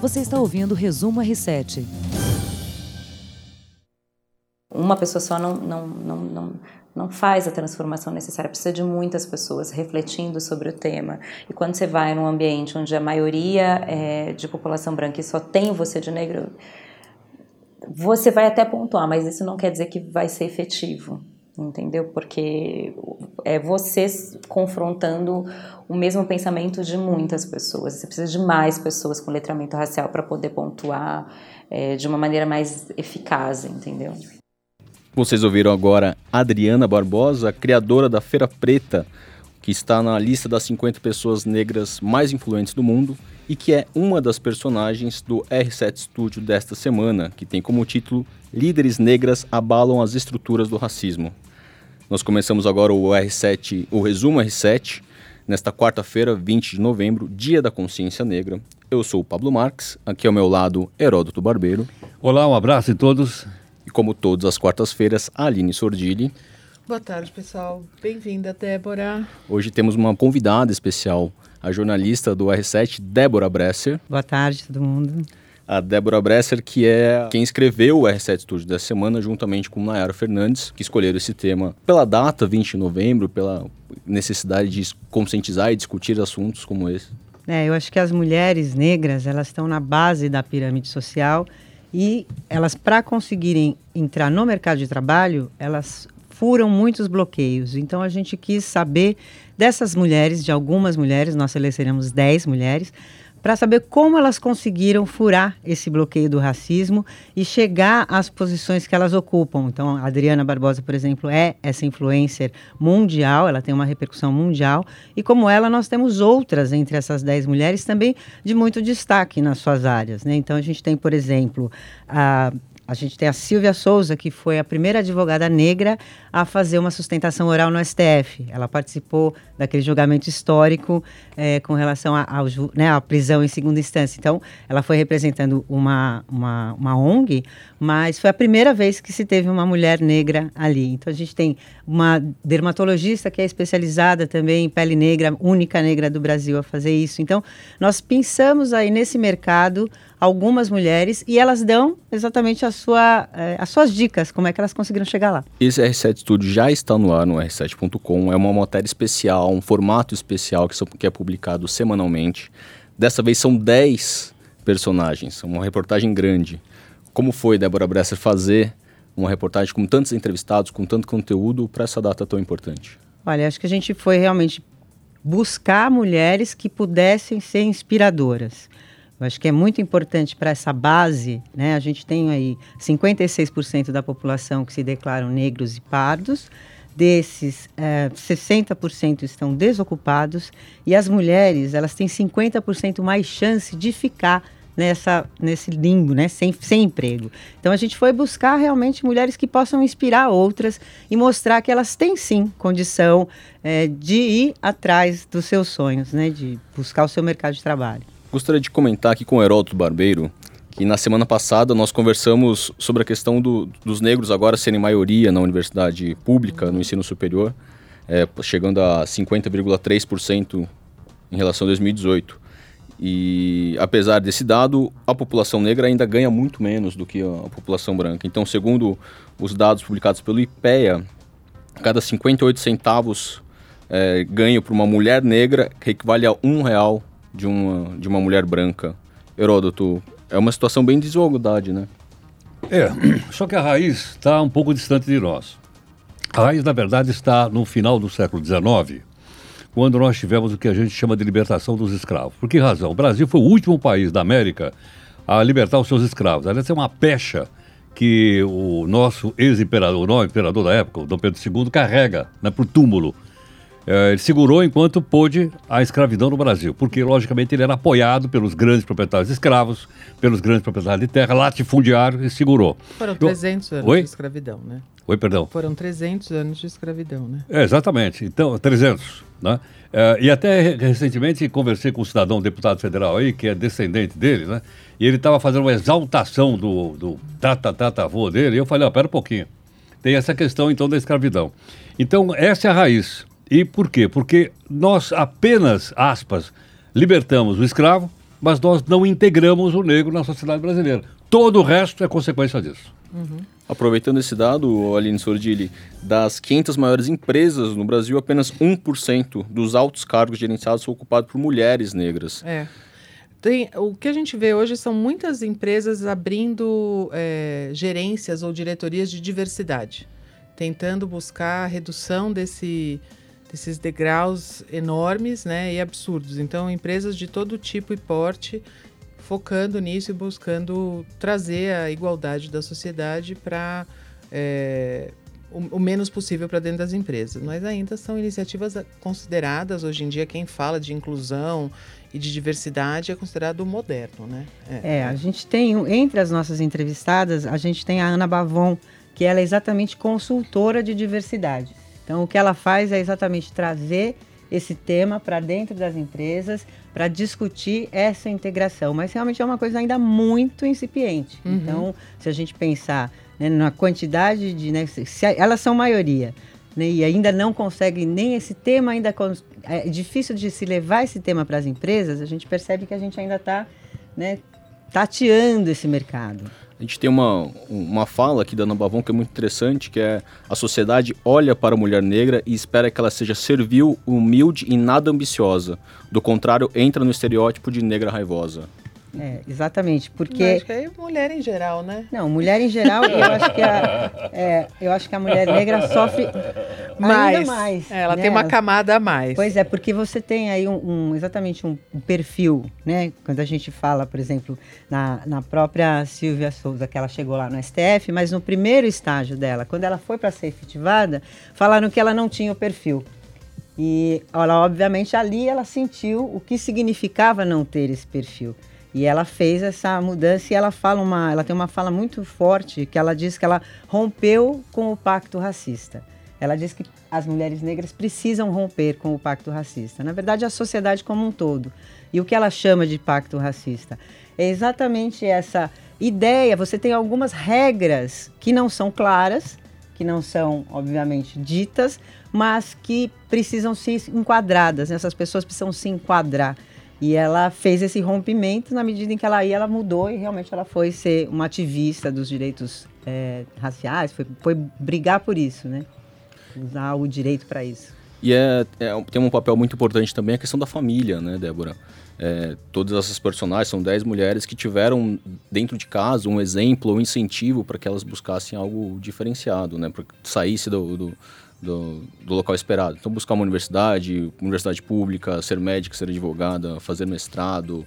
Você está ouvindo o Resumo R7. Uma pessoa só não, não, não, não, não faz a transformação necessária, precisa de muitas pessoas refletindo sobre o tema. E quando você vai num ambiente onde a maioria é de população branca e só tem você de negro, você vai até pontuar, mas isso não quer dizer que vai ser efetivo entendeu? Porque é você confrontando o mesmo pensamento de muitas pessoas. Você precisa de mais pessoas com letramento racial para poder pontuar é, de uma maneira mais eficaz, entendeu? Vocês ouviram agora Adriana Barbosa, criadora da Feira Preta, que está na lista das 50 pessoas negras mais influentes do mundo e que é uma das personagens do R7 Studio desta semana, que tem como título Líderes Negras abalam as estruturas do racismo. Nós começamos agora o R7, o resumo R7, nesta quarta-feira, 20 de novembro, Dia da Consciência Negra. Eu sou o Pablo Marques, aqui ao meu lado, Heródoto Barbeiro. Olá, um abraço a todos. E como todas as quartas-feiras, Aline Sordilli. Boa tarde, pessoal. Bem-vinda, Débora. Hoje temos uma convidada especial, a jornalista do R7, Débora Bresser. Boa tarde, todo mundo a Débora Bresser, que é quem escreveu o R7 Studio dessa semana, juntamente com Nayara Fernandes, que escolheram esse tema pela data, 20 de novembro, pela necessidade de conscientizar e discutir assuntos como esse. É, eu acho que as mulheres negras, elas estão na base da pirâmide social e elas, para conseguirem entrar no mercado de trabalho, elas furam muitos bloqueios. Então, a gente quis saber dessas mulheres, de algumas mulheres, nós selecionamos 10 mulheres, para saber como elas conseguiram furar esse bloqueio do racismo e chegar às posições que elas ocupam. Então, a Adriana Barbosa, por exemplo, é essa influencer mundial, ela tem uma repercussão mundial, e como ela, nós temos outras entre essas dez mulheres também de muito destaque nas suas áreas. Né? Então, a gente tem, por exemplo, a a gente tem a Silvia Souza, que foi a primeira advogada negra a fazer uma sustentação oral no STF. Ela participou daquele julgamento histórico é, com relação à né, prisão em segunda instância. Então, ela foi representando uma, uma, uma ONG, mas foi a primeira vez que se teve uma mulher negra ali. Então, a gente tem uma dermatologista que é especializada também em pele negra, única negra do Brasil a fazer isso. Então, nós pensamos aí nesse mercado algumas mulheres e elas dão exatamente a sua, eh, as suas dicas, como é que elas conseguiram chegar lá. Esse R7 Studio já está no ar no r7.com, é uma matéria especial, um formato especial que, que é publicado semanalmente. Dessa vez são 10 personagens, uma reportagem grande. Como foi, Débora Bresser, fazer uma reportagem com tantos entrevistados, com tanto conteúdo para essa data tão importante? Olha, acho que a gente foi realmente buscar mulheres que pudessem ser inspiradoras. Eu acho que é muito importante para essa base, né? A gente tem aí 56% da população que se declaram negros e pardos. Desses, é, 60% estão desocupados e as mulheres, elas têm 50% mais chance de ficar nessa, nesse limbo, né? sem, sem emprego. Então a gente foi buscar realmente mulheres que possam inspirar outras e mostrar que elas têm sim condição é, de ir atrás dos seus sonhos, né? de buscar o seu mercado de trabalho. Gostaria de comentar aqui com o Heródoto Barbeiro que na semana passada nós conversamos sobre a questão do, dos negros agora serem maioria na universidade pública, no ensino superior, é, chegando a 50,3% em relação a 2018. E apesar desse dado, a população negra ainda ganha muito menos do que a, população branca. Então, segundo os dados publicados pelo IPEA, cada 58 centavos é, ganho para uma mulher negra equivale a um real de uma, de uma mulher branca. Heródoto, é uma situação bem de desigualdade, né? É, só que a raiz está um pouco distante de nós. A raiz, na verdade, está no final do século XIX, quando nós tivemos o que a gente chama de libertação dos escravos. Por que razão? O Brasil foi o último país da América a libertar os seus escravos. Aliás, é uma pecha que o nosso ex-imperador, o novo imperador da época, o Dom Pedro II, carrega né, para o túmulo é, ele segurou enquanto pôde a escravidão no Brasil, porque, logicamente, ele era apoiado pelos grandes proprietários de escravos, pelos grandes proprietários de terra, latifundiário e segurou. Foram 300 anos Oi? de escravidão, né? Oi, perdão. Foram 300 anos de escravidão, né? É, exatamente. Então, 300, né? É, e até recentemente conversei com um cidadão, um deputado federal aí, que é descendente dele, né? E ele estava fazendo uma exaltação do, do tata-tata-avô dele, e eu falei, ó, oh, pera um pouquinho. Tem essa questão, então, da escravidão. Então, essa é a raiz. E por quê? Porque nós apenas, aspas, libertamos o escravo, mas nós não integramos o negro na sociedade brasileira. Todo o resto é consequência disso. Uhum. Aproveitando esse dado, Aline Sordilli, das 500 maiores empresas no Brasil, apenas 1% dos altos cargos gerenciados são ocupados por mulheres negras. É. Tem, o que a gente vê hoje são muitas empresas abrindo é, gerências ou diretorias de diversidade, tentando buscar a redução desse, desses degraus enormes né, e absurdos. Então, empresas de todo tipo e porte focando nisso e buscando trazer a igualdade da sociedade para é, o, o, menos possível para dentro das empresas. Mas ainda são iniciativas consideradas, hoje em dia, quem fala de inclusão e de diversidade é considerado moderno, né? É, é a gente tem, entre as nossas entrevistadas, a gente tem a Ana Bavon, que ela é exatamente consultora de diversidade. Então, o que ela faz é exatamente trazer esse tema para dentro das empresas para discutir essa integração. Mas realmente é uma coisa ainda muito incipiente. Uhum. Então, se a gente pensar né, na quantidade de. Né, se, se elas são maioria. Né, e ainda não consegue nem esse tema ainda é difícil de se levar esse tema para as empresas a gente percebe que a gente ainda está né, tateando esse mercado a gente tem uma, uma fala aqui da Ana Bavon que é muito interessante, que é a sociedade olha para a mulher negra e espera que ela seja servil, humilde e nada ambiciosa. Do contrário, entra no estereótipo de negra raivosa. É, exatamente, porque... acho que é mulher em geral, né? Não, mulher em geral, eu acho que a, é, eu acho que a mulher negra sofre mais. ainda mais. É, ela né? tem uma camada a mais. Pois é, porque você tem aí um, um exatamente um, um, perfil, né? Quando a gente fala, por exemplo, na, na própria Silvia Souza, que ela chegou lá no STF, mas no primeiro estágio dela, quando ela foi para ser efetivada, falaram que ela não tinha o perfil. E ela, obviamente, ali ela sentiu o que significava não ter esse perfil. E ela fez essa mudança e ela fala uma, ela tem uma fala muito forte que ela diz que ela rompeu com o pacto racista. Ela diz que as mulheres negras precisam romper com o pacto racista. Na verdade, a sociedade como um todo. E o que ela chama de pacto racista é exatamente essa ideia. Você tem algumas regras que não são claras, que não são, obviamente, ditas, mas que precisam ser enquadradas. Né? Essas pessoas precisam se enquadrar. E ela fez esse rompimento na medida em que ela ia, ela mudou e realmente ela foi ser uma ativista dos direitos é, raciais, foi, foi brigar por isso, né? Usar o direito para isso. E é, é, tem um papel muito importante também a questão da família, né, Débora? É, todas essas personagens são 10 mulheres que tiveram dentro de casa um exemplo, um incentivo para que elas buscassem algo diferenciado, né? Para que saísse do, do do, do, local esperado. Então, buscar uma universidade, universidade pública, ser médica, ser advogada, fazer mestrado.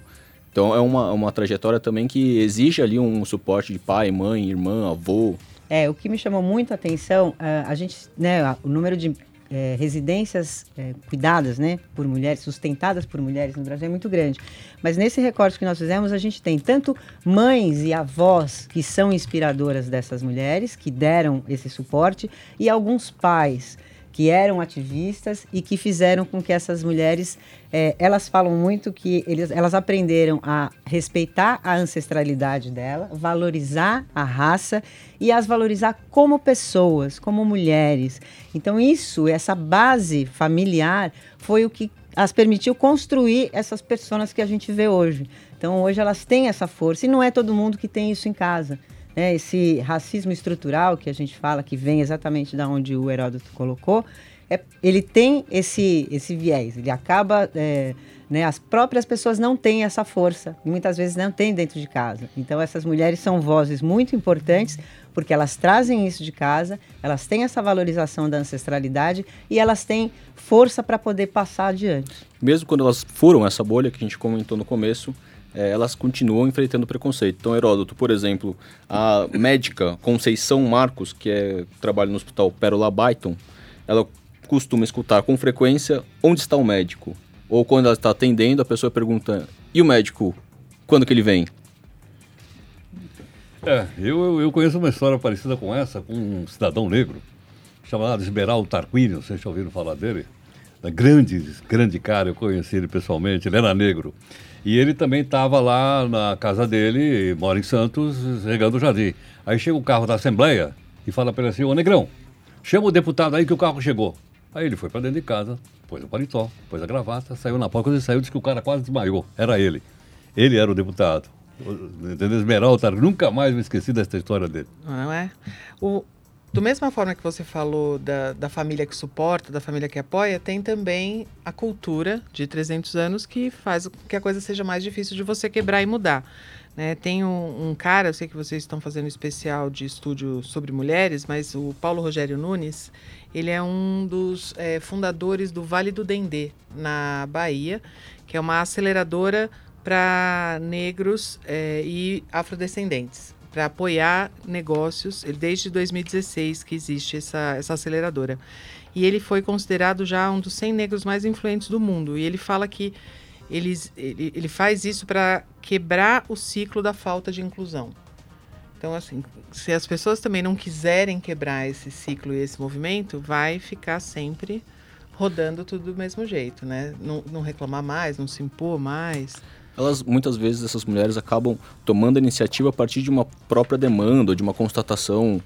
Então, é uma, uma trajetória também que exige ali um suporte de pai, mãe, irmã, avô. É, o que me chamou muito a atenção, a, a gente, né, o número de é, residências é, cuidadas né, por mulheres, sustentadas por mulheres no Brasil é muito grande. Mas nesse recorte que nós fizemos, a gente tem tanto mães e avós que são inspiradoras dessas mulheres, que deram esse suporte, e alguns pais que eram ativistas e que fizeram com que essas mulheres, é, elas falam muito que eles, elas aprenderam a respeitar a ancestralidade dela, valorizar a raça e as valorizar como pessoas, como mulheres. Então isso, essa base familiar, foi o que as permitiu construir essas pessoas que a gente vê hoje. Então hoje elas têm essa força e não é todo mundo que tem isso em casa né, esse racismo estrutural que a gente fala, que vem exatamente da onde o Heródoto colocou, é, ele tem esse, esse viés, ele acaba. É, né, as próprias pessoas não têm essa força, e muitas vezes não têm dentro de casa. Então, essas mulheres são vozes muito importantes, porque elas trazem isso de casa, elas têm essa valorização da ancestralidade e elas têm força para poder passar adiante. Mesmo quando elas furam essa bolha que a gente comentou no começo, é, elas continuam enfrentando preconceito. Então, Heródoto, por exemplo, a médica Conceição Marcos, que é, trabalha no hospital Pérola Byton, ela costuma escutar com frequência onde está o médico. Ou quando ela está atendendo, a pessoa pergunta, e o médico, quando que ele vem? É, eu, eu conheço uma história parecida com essa, com um cidadão negro, chamado Esmeraldo Tarquínio, vocês já ouviram falar dele? Grande, grande cara, eu conheci ele pessoalmente, ele era negro. E ele também estava lá na casa dele, mora em Santos, regando o jardim. Aí chega o carro da Assembleia e fala para ele assim, ô Negrão, chama o deputado aí que o carro chegou. Aí ele foi para dentro de casa, pôs o paletó, pôs a gravata, saiu na porta, quando ele saiu, disse que o cara quase desmaiou, era ele. Ele era o deputado. Entendeu? Esmeralda, nunca mais me esqueci dessa história dele. Não é? O, do mesma forma que você falou da, da família que suporta, da família que apoia, tem também a cultura de 300 anos que faz com que a coisa seja mais difícil de você quebrar e mudar. Né? Tem um, um, cara, eu sei que vocês estão fazendo um especial de estúdio sobre mulheres, mas o Paulo Rogério Nunes, ele é um dos é, fundadores do Vale do Dendê, na Bahia, que é uma aceleradora para negros é, e afrodescendentes, para apoiar negócios. Desde 2016 que existe essa, essa aceleradora. E ele foi considerado já um dos 100 negros mais influentes do mundo. E ele fala que eles, ele, ele faz isso para quebrar o ciclo da falta de inclusão. Então, assim, se as pessoas também não quiserem quebrar esse ciclo e esse movimento, vai ficar sempre rodando tudo do mesmo jeito, né? Não, não reclamar mais, não se impor mais. Elas, muitas vezes, essas mulheres acabam tomando a iniciativa a partir de uma própria demanda, de uma constatação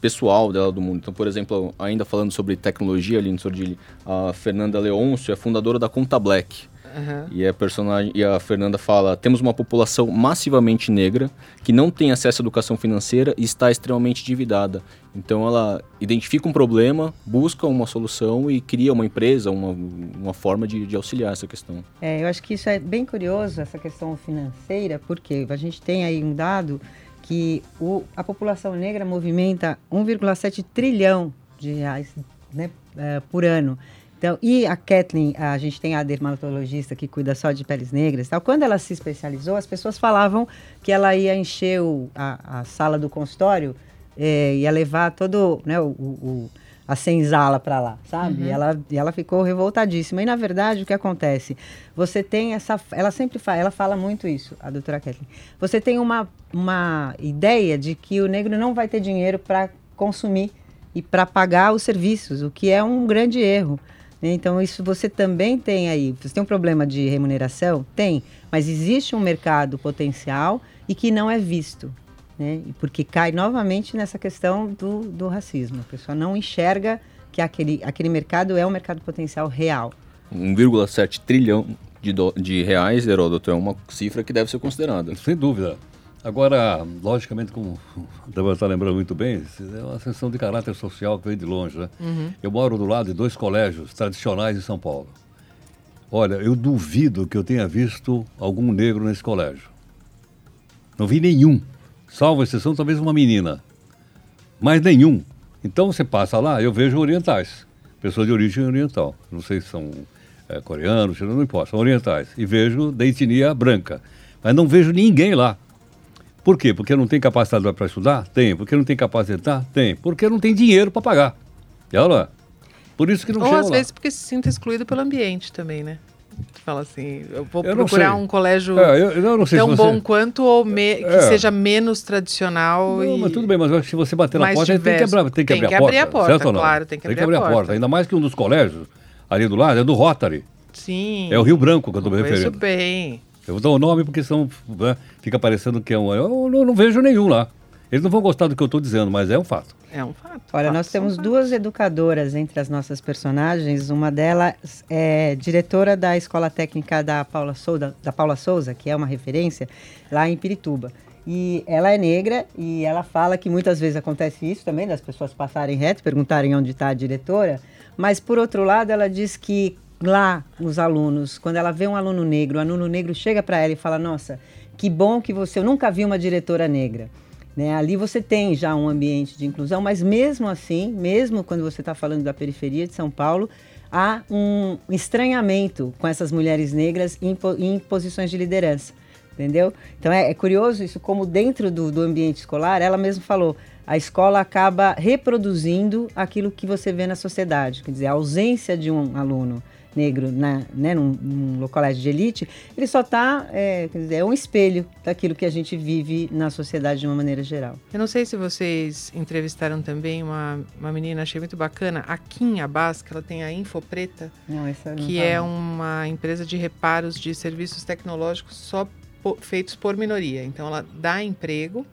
pessoal dela do mundo. Então, por exemplo, ainda falando sobre tecnologia ali no Sordilli, a Fernanda Leôncio é fundadora da Conta Black. Uhum. E, a personagem, e a Fernanda fala: temos uma população massivamente negra que não tem acesso à educação financeira e está extremamente endividada. Então ela identifica um problema, busca uma solução e cria uma empresa, uma, uma forma de, de auxiliar essa questão. É, eu acho que isso é bem curioso, essa questão financeira, porque a gente tem aí um dado que o, a população negra movimenta 1,7 trilhão de reais né, é, por ano. Então, e a Kathleen, a gente tem a dermatologista que cuida só de peles negras. Tal. Quando ela se especializou, as pessoas falavam que ela ia encher o, a, a, sala do consultório, é, ia levar todo né, o, o a senzala para lá, sabe? Uhum. E, ela, ela ficou revoltadíssima. E na verdade, o que acontece? Você tem essa. Ela sempre fala, ela fala muito isso, a doutora Kathleen. Você tem uma, uma ideia de que o negro não vai ter dinheiro para consumir e para pagar os serviços, o que é um grande erro. Então, isso você também tem aí. Você tem um problema de remuneração? Tem. Mas existe um mercado potencial e que não é visto. Né? Porque cai novamente nessa questão do, do racismo. A pessoa não enxerga que aquele, aquele mercado é um mercado potencial real. 1,7 trilhão de, do, de reais, Heródoto, é uma cifra que deve ser considerada. Sem dúvida. Agora, logicamente, como deve estar lembrando muito bem, é uma sessão de caráter social que vem de longe, né? Uhum. Eu moro do lado de dois colégios tradicionais de São Paulo. Olha, eu duvido que eu tenha visto algum negro nesse colégio. Não vi nenhum, salvo exceção talvez uma menina. Mas nenhum. Então você passa lá, eu vejo orientais, pessoas de origem oriental. Não sei se são é, coreanos, não importa, são orientais. E vejo da etnia branca. Mas não vejo ninguém lá. Por quê? Porque não tem capacidade para estudar? Tem. Porque não tem capacidade? Tem. Porque não tem dinheiro para pagar. E olha Por isso que não Ou às lá. vezes porque se sinta excluído pelo ambiente também, né? Fala assim, eu vou eu procurar um colégio é, eu, eu tão você... bom quanto ou me... que é. seja menos tradicional não, e... mas tudo bem, mas acho que se você bater na porta, tem que, abrir, tem que, tem que a abrir a porta, certo claro, tem que, tem abrir, que abrir a, porta. porta. Ainda mais que um dos colégios ali do lado é do Rotary. Sim. É o Rio Branco que eu estou me referindo. Isso bem. Eu vou dar o nome porque são, né, fica parecendo que é um. Eu não, não, vejo nenhum lá. Eles não vão gostar do que eu estou dizendo, mas é um fato. É um fato. Olha, fato, nós temos duas educadoras entre as nossas personagens. Uma delas é diretora da Escola Técnica da Paula Souza, da Paula Souza, que é uma referência lá em Pirituba. E ela é negra e ela fala que muitas vezes acontece isso também, das pessoas passarem reto, perguntarem onde está a diretora. Mas, por outro lado, ela diz que lá os alunos, quando ela vê um aluno negro, o aluno negro chega para ela e fala: Nossa, que bom que você. Eu nunca vi uma diretora negra. Né? Ali você tem já um ambiente de inclusão, mas mesmo assim, mesmo quando você está falando da periferia de São Paulo, há um estranhamento com essas mulheres negras em, em posições de liderança. Entendeu? Então é, é curioso isso, como dentro do, do ambiente escolar, ela mesma falou, a escola acaba reproduzindo aquilo que você vê na sociedade, quer dizer, a ausência de um aluno negro na, né, num, num colégio de elite, ele só está, é, é um espelho daquilo que a gente vive na sociedade de uma maneira geral. Eu não sei se vocês entrevistaram também uma, uma menina, achei muito bacana, a Kim Abbas, que ela tem a Info Preta, não, não que tá é não. uma empresa de reparos de serviços tecnológicos só feitos por minoria. Então, ela dá emprego,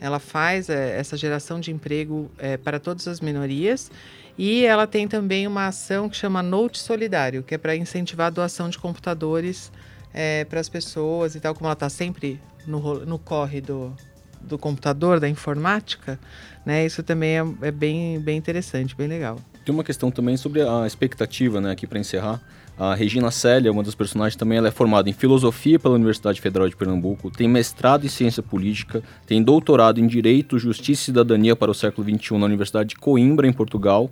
ela faz é, essa geração de emprego é, para todas as minorias e ela tem também uma ação que chama Note Solidário, que é para incentivar a doação de computadores é, para as pessoas e tal, como ela está sempre no, no corre do, do computador, da informática, né? Isso também é, é bem, bem interessante, bem legal. Tem uma questão também sobre a expectativa, né, aqui para encerrar. A Regina Célia, uma das personagens também, ela é formada em filosofia pela Universidade Federal de Pernambuco, tem mestrado em ciência política, tem doutorado em direito, justiça e cidadania para o século XXI na Universidade de Coimbra, em Portugal.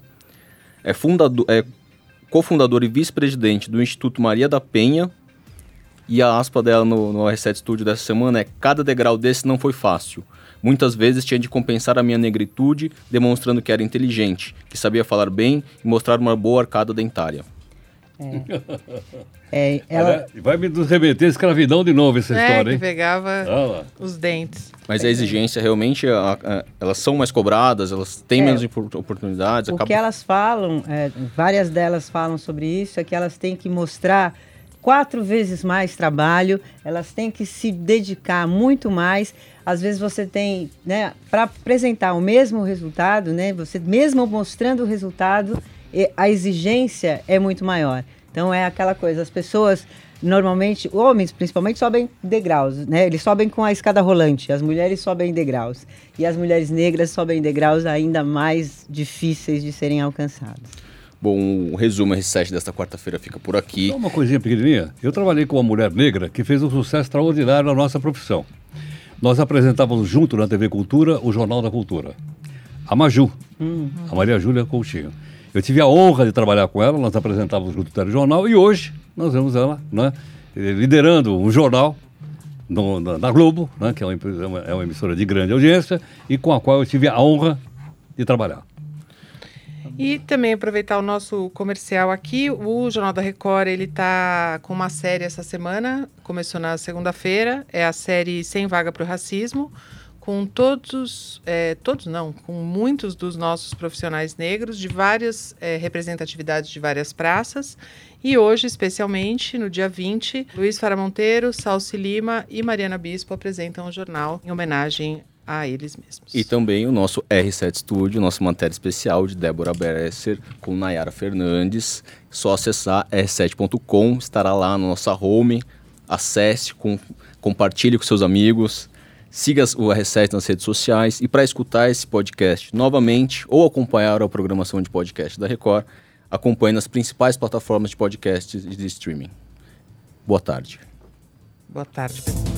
É, é cofundador e vice-presidente do Instituto Maria da Penha. E a aspa dela no, no R7 Studio dessa semana é: Cada degrau desse não foi fácil. Muitas vezes tinha de compensar a minha negritude, demonstrando que era inteligente, que sabia falar bem e mostrar uma boa arcada dentária. É. É, ela... Vai me remeter a escravidão de novo essa é, história, que hein? pegava Ah, os dentes. Mas a exigência realmente, a- a- elas são mais cobradas, elas têm É. menos opor- oportunidades. O acaba- que elas falam, é, várias delas falam sobre isso, é que elas têm que mostrar quatro vezes mais trabalho, elas têm que se dedicar muito mais. Às vezes você tem, né, para apresentar o mesmo resultado, né, você mesmo mostrando o resultado, a exigência é muito maior. Então é aquela coisa, as pessoas normalmente, homens principalmente, sobem degraus, né? Eles sobem com a escada rolante, as mulheres sobem degraus. E as mulheres negras sobem degraus ainda mais difíceis de serem alcançados. Bom, o resumo R7 desta quarta-feira fica por aqui. Só uma coisinha pequenininha. Eu trabalhei com uma mulher negra que fez um sucesso extraordinário na nossa profissão. Nós apresentávamos junto na TV Cultura o Jornal da Cultura. A Maju, a Maria Júlia Coutinho. Eu tive a honra de trabalhar com ela, nós apresentávamos junto o telejornal e hoje nós vemos ela né, liderando um jornal no- na, na Globo, né, que é uma, é uma- é uma emissora de grande audiência e com a qual eu tive a honra de trabalhar. E também aproveitar o nosso comercial aqui, o Jornal da Record, ele tá com uma série essa semana, começou na segunda-feira, é a série Sem Vaga para o Racismo, com todos, é, todos não, com muitos dos nossos profissionais negros de várias é, representatividades de várias praças. E hoje, especialmente, no dia 20, Luiz Fara Monteiro, Salsi Lima e Mariana Bispo apresentam o jornal em homenagem a eles mesmos. E também o nosso R7 Studio, nossa matéria especial de Débora Beresser com Nayara Fernandes. Só acessar r7.com, estará lá na nossa home. Acesse, com, compartilhe com seus amigos. Siga o R7 nas redes sociais. E para escutar esse podcast novamente ou acompanhar a programação de podcast da Record, acompanhe nas principais plataformas de podcasts e de streaming. Boa tarde. Boa tarde, pessoal.